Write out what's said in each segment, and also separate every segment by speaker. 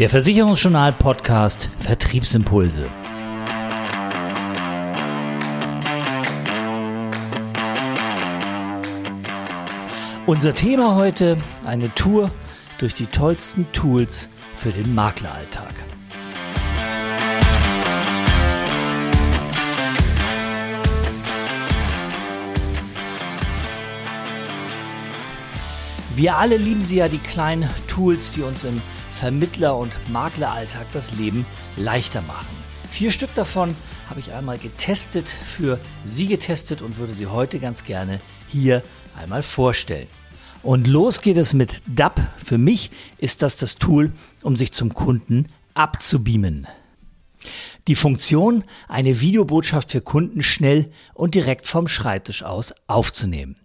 Speaker 1: Der Versicherungsjournal Podcast Vertriebsimpulse. Unser Thema heute eine Tour durch die tollsten Tools für den Makleralltag. Wir alle lieben sie ja, die kleinen Tools, die uns im Vermittler- und Makleralltag das Leben leichter machen. Vier Stück davon habe ich einmal getestet, für Sie getestet und würde sie heute ganz gerne hier einmal vorstellen. Und los geht es mit DAP. Für mich ist das das Tool, um sich zum Kunden abzubeamen. Die Funktion, eine Videobotschaft für Kunden schnell und direkt vom Schreibtisch aus aufzunehmen.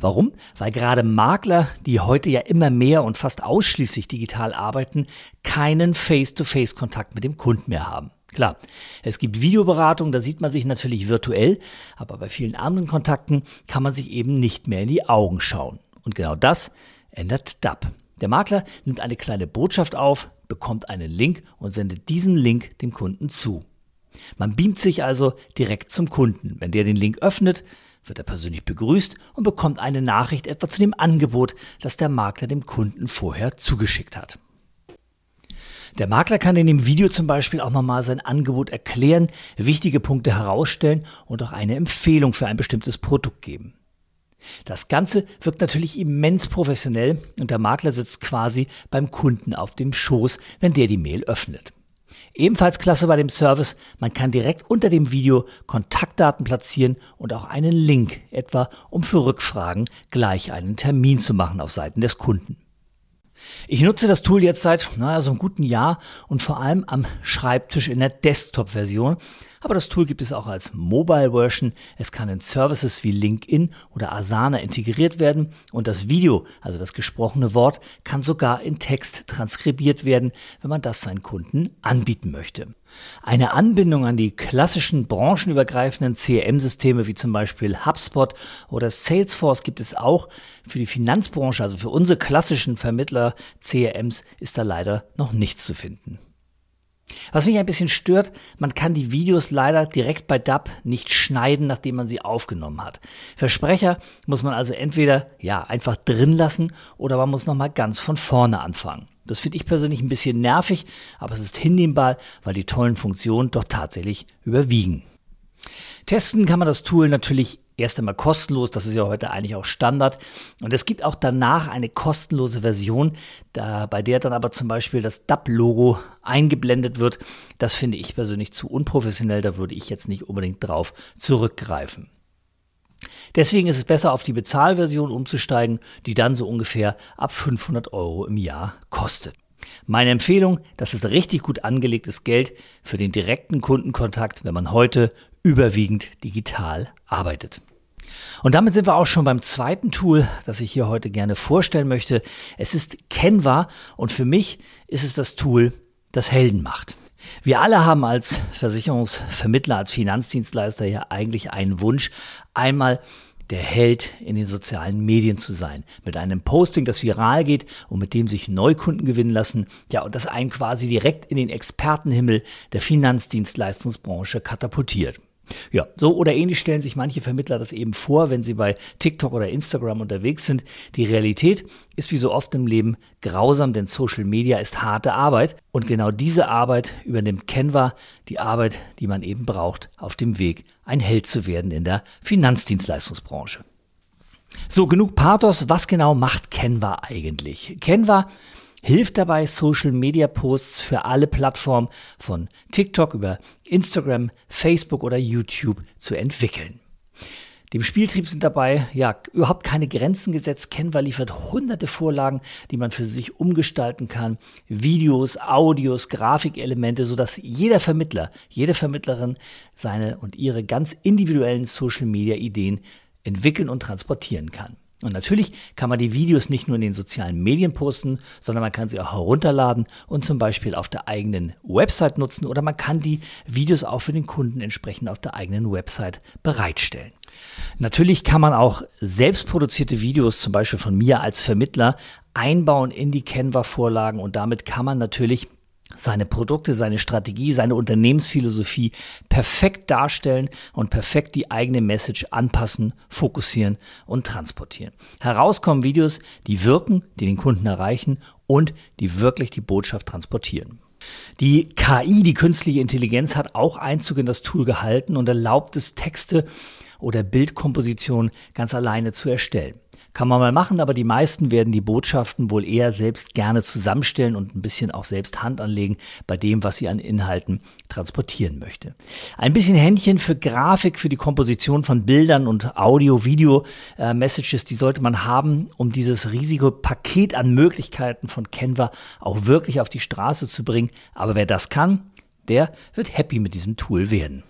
Speaker 1: Warum? Weil gerade Makler, die heute ja immer mehr und fast ausschließlich digital arbeiten, keinen Face-to-Face-Kontakt mit dem Kunden mehr haben. Klar, es gibt Videoberatung, da sieht man sich natürlich virtuell, aber bei vielen anderen Kontakten kann man sich eben nicht mehr in die Augen schauen. Und genau das ändert DAP. Der Makler nimmt eine kleine Botschaft auf, bekommt einen Link und sendet diesen Link dem Kunden zu. Man beamt sich also direkt zum Kunden. Wenn der den Link öffnet, wird er persönlich begrüßt und bekommt eine Nachricht etwa zu dem Angebot, das der Makler dem Kunden vorher zugeschickt hat. Der Makler kann in dem Video zum Beispiel auch nochmal sein Angebot erklären, wichtige Punkte herausstellen und auch eine Empfehlung für ein bestimmtes Produkt geben. Das Ganze wirkt natürlich immens professionell und der Makler sitzt quasi beim Kunden auf dem Schoß, wenn der die Mail öffnet. Ebenfalls klasse bei dem Service, man kann direkt unter dem Video Kontaktdaten platzieren und auch einen Link, etwa um für Rückfragen gleich einen Termin zu machen auf Seiten des Kunden. Ich nutze das Tool jetzt seit, naja, so einem guten Jahr und vor allem am Schreibtisch in der Desktop-Version. Aber das Tool gibt es auch als Mobile-Version. Es kann in Services wie LinkedIn oder Asana integriert werden und das Video, also das gesprochene Wort, kann sogar in Text transkribiert werden, wenn man das seinen Kunden anbieten möchte. Eine Anbindung an die klassischen branchenübergreifenden CRM-Systeme wie zum Beispiel HubSpot oder Salesforce gibt es auch. Für die Finanzbranche, also für unsere klassischen Vermittler CRMs, ist da leider noch nichts zu finden. Was mich ein bisschen stört, man kann die Videos leider direkt bei DAP nicht schneiden, nachdem man sie aufgenommen hat. Versprecher muss man also entweder ja einfach drin lassen oder man muss nochmal ganz von vorne anfangen. Das finde ich persönlich ein bisschen nervig, aber es ist hinnehmbar, weil die tollen Funktionen doch tatsächlich überwiegen. Testen kann man das Tool natürlich erst einmal kostenlos, das ist ja heute eigentlich auch Standard. Und es gibt auch danach eine kostenlose Version, da, bei der dann aber zum Beispiel das DAP-Logo eingeblendet wird. Das finde ich persönlich zu unprofessionell, da würde ich jetzt nicht unbedingt drauf zurückgreifen. Deswegen ist es besser, auf die Bezahlversion umzusteigen, die dann so ungefähr ab 500 Euro im Jahr kostet. Meine Empfehlung, das ist richtig gut angelegtes Geld für den direkten Kundenkontakt, wenn man heute überwiegend digital arbeitet. Und damit sind wir auch schon beim zweiten Tool, das ich hier heute gerne vorstellen möchte. Es ist Canva und für mich ist es das Tool, das Helden macht. Wir alle haben als Versicherungsvermittler, als Finanzdienstleister ja eigentlich einen Wunsch, einmal der Held in den sozialen Medien zu sein. Mit einem Posting, das viral geht und mit dem sich Neukunden gewinnen lassen. Ja, und das einen quasi direkt in den Expertenhimmel der Finanzdienstleistungsbranche katapultiert. Ja, so oder ähnlich stellen sich manche Vermittler das eben vor, wenn sie bei TikTok oder Instagram unterwegs sind. Die Realität ist wie so oft im Leben grausam, denn Social Media ist harte Arbeit und genau diese Arbeit übernimmt Canva, die Arbeit, die man eben braucht auf dem Weg, ein Held zu werden in der Finanzdienstleistungsbranche. So, genug Pathos. Was genau macht Canva eigentlich? Canva hilft dabei, Social Media Posts für alle Plattformen von TikTok über Instagram, Facebook oder YouTube zu entwickeln. Dem Spieltrieb sind dabei ja überhaupt keine Grenzen gesetzt. Canva liefert hunderte Vorlagen, die man für sich umgestalten kann. Videos, Audios, Grafikelemente, sodass jeder Vermittler, jede Vermittlerin seine und ihre ganz individuellen Social Media Ideen entwickeln und transportieren kann. Und natürlich kann man die Videos nicht nur in den sozialen Medien posten, sondern man kann sie auch herunterladen und zum Beispiel auf der eigenen Website nutzen oder man kann die Videos auch für den Kunden entsprechend auf der eigenen Website bereitstellen. Natürlich kann man auch selbstproduzierte Videos, zum Beispiel von mir als Vermittler, einbauen in die Canva-Vorlagen und damit kann man natürlich seine Produkte, seine Strategie, seine Unternehmensphilosophie perfekt darstellen und perfekt die eigene Message anpassen, fokussieren und transportieren. Herauskommen Videos, die wirken, die den Kunden erreichen und die wirklich die Botschaft transportieren. Die KI, die künstliche Intelligenz, hat auch Einzug in das Tool gehalten und erlaubt es, Texte oder Bildkompositionen ganz alleine zu erstellen. Kann man mal machen, aber die meisten werden die Botschaften wohl eher selbst gerne zusammenstellen und ein bisschen auch selbst Hand anlegen bei dem, was sie an Inhalten transportieren möchte. Ein bisschen Händchen für Grafik, für die Komposition von Bildern und Audio, Video, äh, die sollte man haben, um dieses riesige Paket an Möglichkeiten von Canva auch wirklich auf die Straße zu bringen. Aber wer das kann, der wird happy mit diesem Tool werden.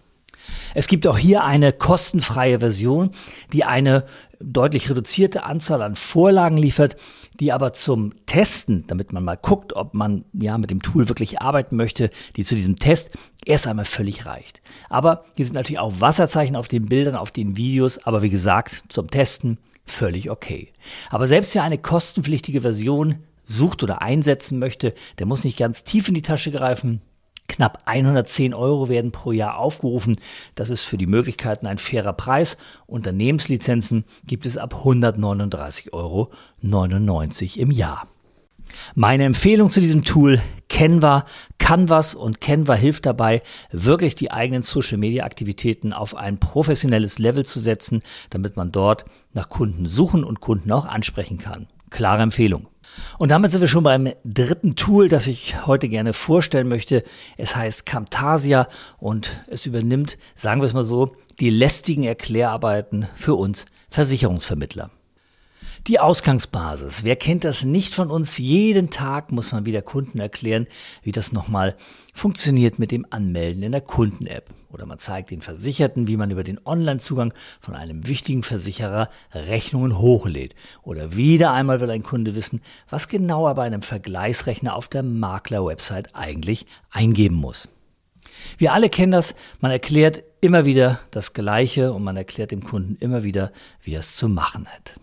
Speaker 1: Es gibt auch hier eine kostenfreie Version, die eine deutlich reduzierte Anzahl an Vorlagen liefert, die aber zum Testen, damit man mal guckt, ob man ja mit dem Tool wirklich arbeiten möchte, die zu diesem Test erst einmal völlig reicht. Aber hier sind natürlich auch Wasserzeichen auf den Bildern, auf den Videos, aber wie gesagt, zum Testen völlig okay. Aber selbst wer eine kostenpflichtige Version sucht oder einsetzen möchte, der muss nicht ganz tief in die Tasche greifen. Knapp 110 Euro werden pro Jahr aufgerufen. Das ist für die Möglichkeiten ein fairer Preis. Unternehmenslizenzen gibt es ab 139,99 Euro im Jahr. Meine Empfehlung zu diesem Tool Canva, Canvas und Canva hilft dabei, wirklich die eigenen Social Media Aktivitäten auf ein professionelles Level zu setzen, damit man dort nach Kunden suchen und Kunden auch ansprechen kann. Klare Empfehlung. Und damit sind wir schon beim dritten Tool, das ich heute gerne vorstellen möchte. Es heißt Camtasia und es übernimmt, sagen wir es mal so, die lästigen Erklärarbeiten für uns Versicherungsvermittler. Die Ausgangsbasis. Wer kennt das nicht von uns? Jeden Tag muss man wieder Kunden erklären, wie das nochmal funktioniert mit dem Anmelden in der Kunden-App. Oder man zeigt den Versicherten, wie man über den Online-Zugang von einem wichtigen Versicherer Rechnungen hochlädt. Oder wieder einmal will ein Kunde wissen, was genau er bei einem Vergleichsrechner auf der Makler-Website eigentlich eingeben muss. Wir alle kennen das, man erklärt immer wieder das Gleiche und man erklärt dem Kunden immer wieder, wie er es zu machen hat.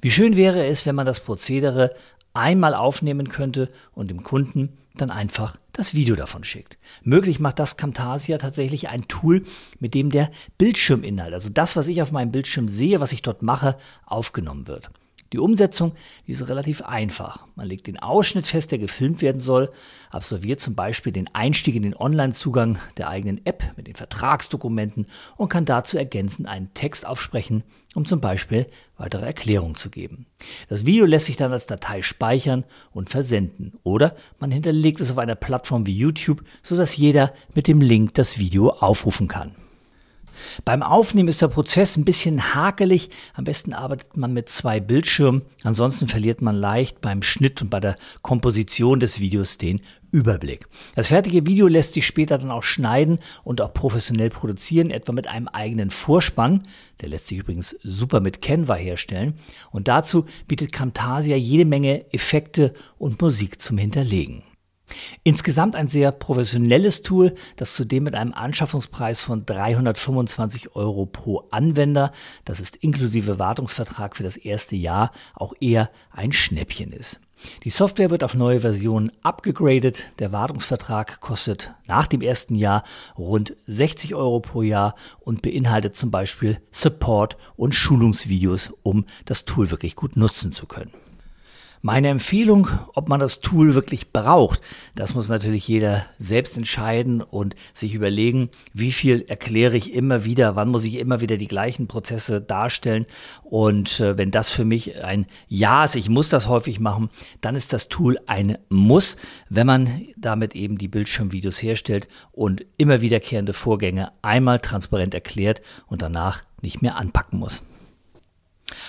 Speaker 1: Wie schön wäre es, wenn man das Prozedere einmal aufnehmen könnte und dem Kunden dann einfach das Video davon schickt. Möglich macht das Camtasia tatsächlich ein Tool, mit dem der Bildschirminhalt, also das, was ich auf meinem Bildschirm sehe, was ich dort mache, aufgenommen wird. Die Umsetzung die ist relativ einfach. Man legt den Ausschnitt fest, der gefilmt werden soll, absolviert zum Beispiel den Einstieg in den Online-Zugang der eigenen App mit den Vertragsdokumenten und kann dazu ergänzend einen Text aufsprechen, um zum Beispiel weitere Erklärungen zu geben. Das Video lässt sich dann als Datei speichern und versenden oder man hinterlegt es auf einer Plattform wie YouTube, sodass jeder mit dem Link das Video aufrufen kann. Beim Aufnehmen ist der Prozess ein bisschen hakelig. Am besten arbeitet man mit zwei Bildschirmen. Ansonsten verliert man leicht beim Schnitt und bei der Komposition des Videos den Überblick. Das fertige Video lässt sich später dann auch schneiden und auch professionell produzieren, etwa mit einem eigenen Vorspann. Der lässt sich übrigens super mit Canva herstellen. Und dazu bietet Camtasia jede Menge Effekte und Musik zum Hinterlegen. Insgesamt ein sehr professionelles Tool, das zudem mit einem Anschaffungspreis von 325 Euro pro Anwender, das ist inklusive Wartungsvertrag für das erste Jahr, auch eher ein Schnäppchen ist. Die Software wird auf neue Versionen abgegradet. Der Wartungsvertrag kostet nach dem ersten Jahr rund 60 Euro pro Jahr und beinhaltet zum Beispiel Support und Schulungsvideos, um das Tool wirklich gut nutzen zu können. Meine Empfehlung, ob man das Tool wirklich braucht, das muss natürlich jeder selbst entscheiden und sich überlegen, wie viel erkläre ich immer wieder, wann muss ich immer wieder die gleichen Prozesse darstellen. Und äh, wenn das für mich ein Ja ist, ich muss das häufig machen, dann ist das Tool ein Muss, wenn man damit eben die Bildschirmvideos herstellt und immer wiederkehrende Vorgänge einmal transparent erklärt und danach nicht mehr anpacken muss.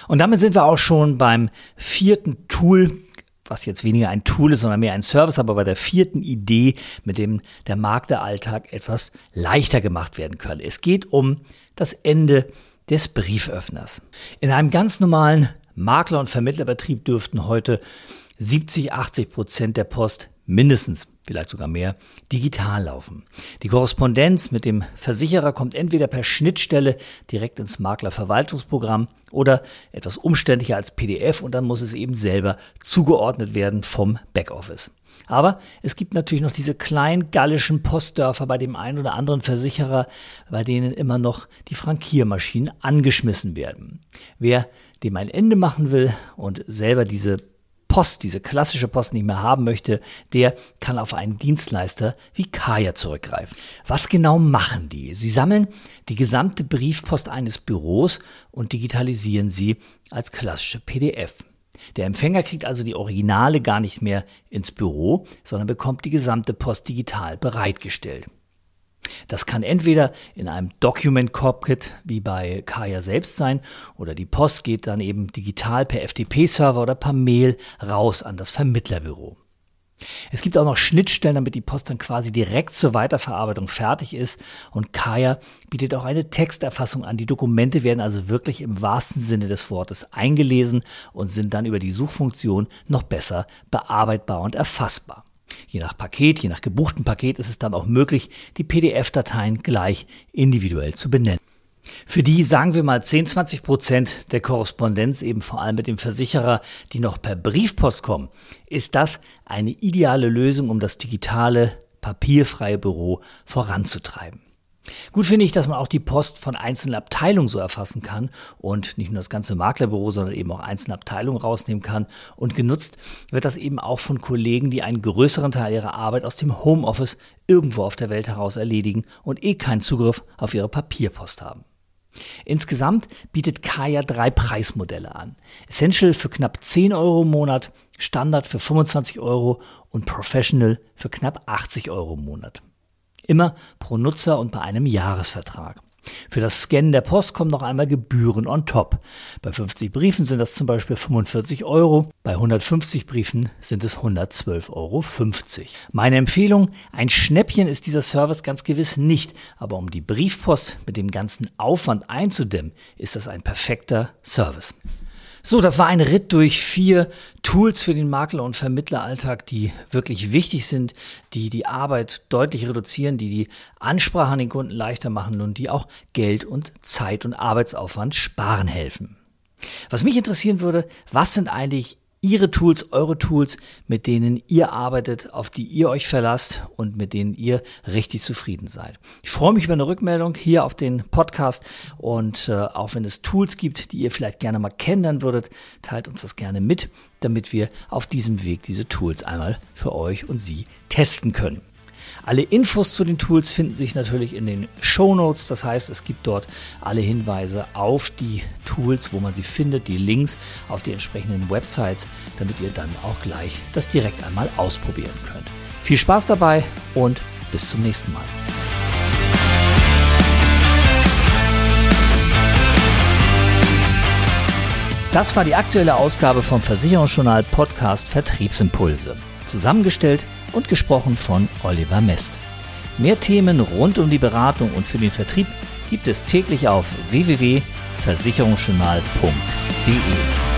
Speaker 1: Und damit sind wir auch schon beim vierten Tool, was jetzt weniger ein Tool ist, sondern mehr ein Service, aber bei der vierten Idee, mit dem der Makleralltag etwas leichter gemacht werden kann. Es geht um das Ende des Brieföffners. In einem ganz normalen Makler- und Vermittlerbetrieb dürften heute 70, 80 Prozent der Post mindestens, vielleicht sogar mehr, digital laufen. Die Korrespondenz mit dem Versicherer kommt entweder per Schnittstelle direkt ins Maklerverwaltungsprogramm oder etwas umständlicher als PDF und dann muss es eben selber zugeordnet werden vom Backoffice. Aber es gibt natürlich noch diese kleinen gallischen Postdörfer bei dem einen oder anderen Versicherer, bei denen immer noch die Frankiermaschinen angeschmissen werden. Wer dem ein Ende machen will und selber diese Post, diese klassische Post nicht mehr haben möchte, der kann auf einen Dienstleister wie Kaya zurückgreifen. Was genau machen die? Sie sammeln die gesamte Briefpost eines Büros und digitalisieren sie als klassische PDF. Der Empfänger kriegt also die Originale gar nicht mehr ins Büro, sondern bekommt die gesamte Post digital bereitgestellt. Das kann entweder in einem Document Cockpit wie bei Kaya selbst sein oder die Post geht dann eben digital per FTP-Server oder per Mail raus an das Vermittlerbüro. Es gibt auch noch Schnittstellen, damit die Post dann quasi direkt zur Weiterverarbeitung fertig ist. Und Kaya bietet auch eine Texterfassung an. Die Dokumente werden also wirklich im wahrsten Sinne des Wortes eingelesen und sind dann über die Suchfunktion noch besser bearbeitbar und erfassbar. Je nach Paket, je nach gebuchten Paket ist es dann auch möglich, die PDF-Dateien gleich individuell zu benennen. Für die, sagen wir mal, 10, 20 Prozent der Korrespondenz, eben vor allem mit dem Versicherer, die noch per Briefpost kommen, ist das eine ideale Lösung, um das digitale, papierfreie Büro voranzutreiben. Gut finde ich, dass man auch die Post von einzelnen Abteilungen so erfassen kann und nicht nur das ganze Maklerbüro, sondern eben auch einzelne Abteilungen rausnehmen kann. Und genutzt wird das eben auch von Kollegen, die einen größeren Teil ihrer Arbeit aus dem Homeoffice irgendwo auf der Welt heraus erledigen und eh keinen Zugriff auf ihre Papierpost haben. Insgesamt bietet Kaya drei Preismodelle an. Essential für knapp 10 Euro im Monat, Standard für 25 Euro und Professional für knapp 80 Euro im Monat. Immer pro Nutzer und bei einem Jahresvertrag. Für das Scannen der Post kommen noch einmal Gebühren on top. Bei 50 Briefen sind das zum Beispiel 45 Euro, bei 150 Briefen sind es 112,50 Euro. Meine Empfehlung, ein Schnäppchen ist dieser Service ganz gewiss nicht, aber um die Briefpost mit dem ganzen Aufwand einzudämmen, ist das ein perfekter Service. So, das war ein Ritt durch vier Tools für den Makler- und Vermittleralltag, die wirklich wichtig sind, die die Arbeit deutlich reduzieren, die die Ansprache an den Kunden leichter machen und die auch Geld und Zeit und Arbeitsaufwand sparen helfen. Was mich interessieren würde, was sind eigentlich Ihre Tools, eure Tools, mit denen ihr arbeitet, auf die ihr euch verlasst und mit denen ihr richtig zufrieden seid. Ich freue mich über eine Rückmeldung hier auf den Podcast und äh, auch wenn es Tools gibt, die ihr vielleicht gerne mal kennenlernen würdet, teilt uns das gerne mit, damit wir auf diesem Weg diese Tools einmal für euch und Sie testen können. Alle Infos zu den Tools finden sich natürlich in den Show Notes. Das heißt, es gibt dort alle Hinweise auf die Tools, wo man sie findet, die Links auf die entsprechenden Websites, damit ihr dann auch gleich das direkt einmal ausprobieren könnt. Viel Spaß dabei und bis zum nächsten Mal. Das war die aktuelle Ausgabe vom Versicherungsjournal Podcast Vertriebsimpulse. Zusammengestellt und gesprochen von Oliver Mest. Mehr Themen rund um die Beratung und für den Vertrieb gibt es täglich auf www.versicherungsjournal.de.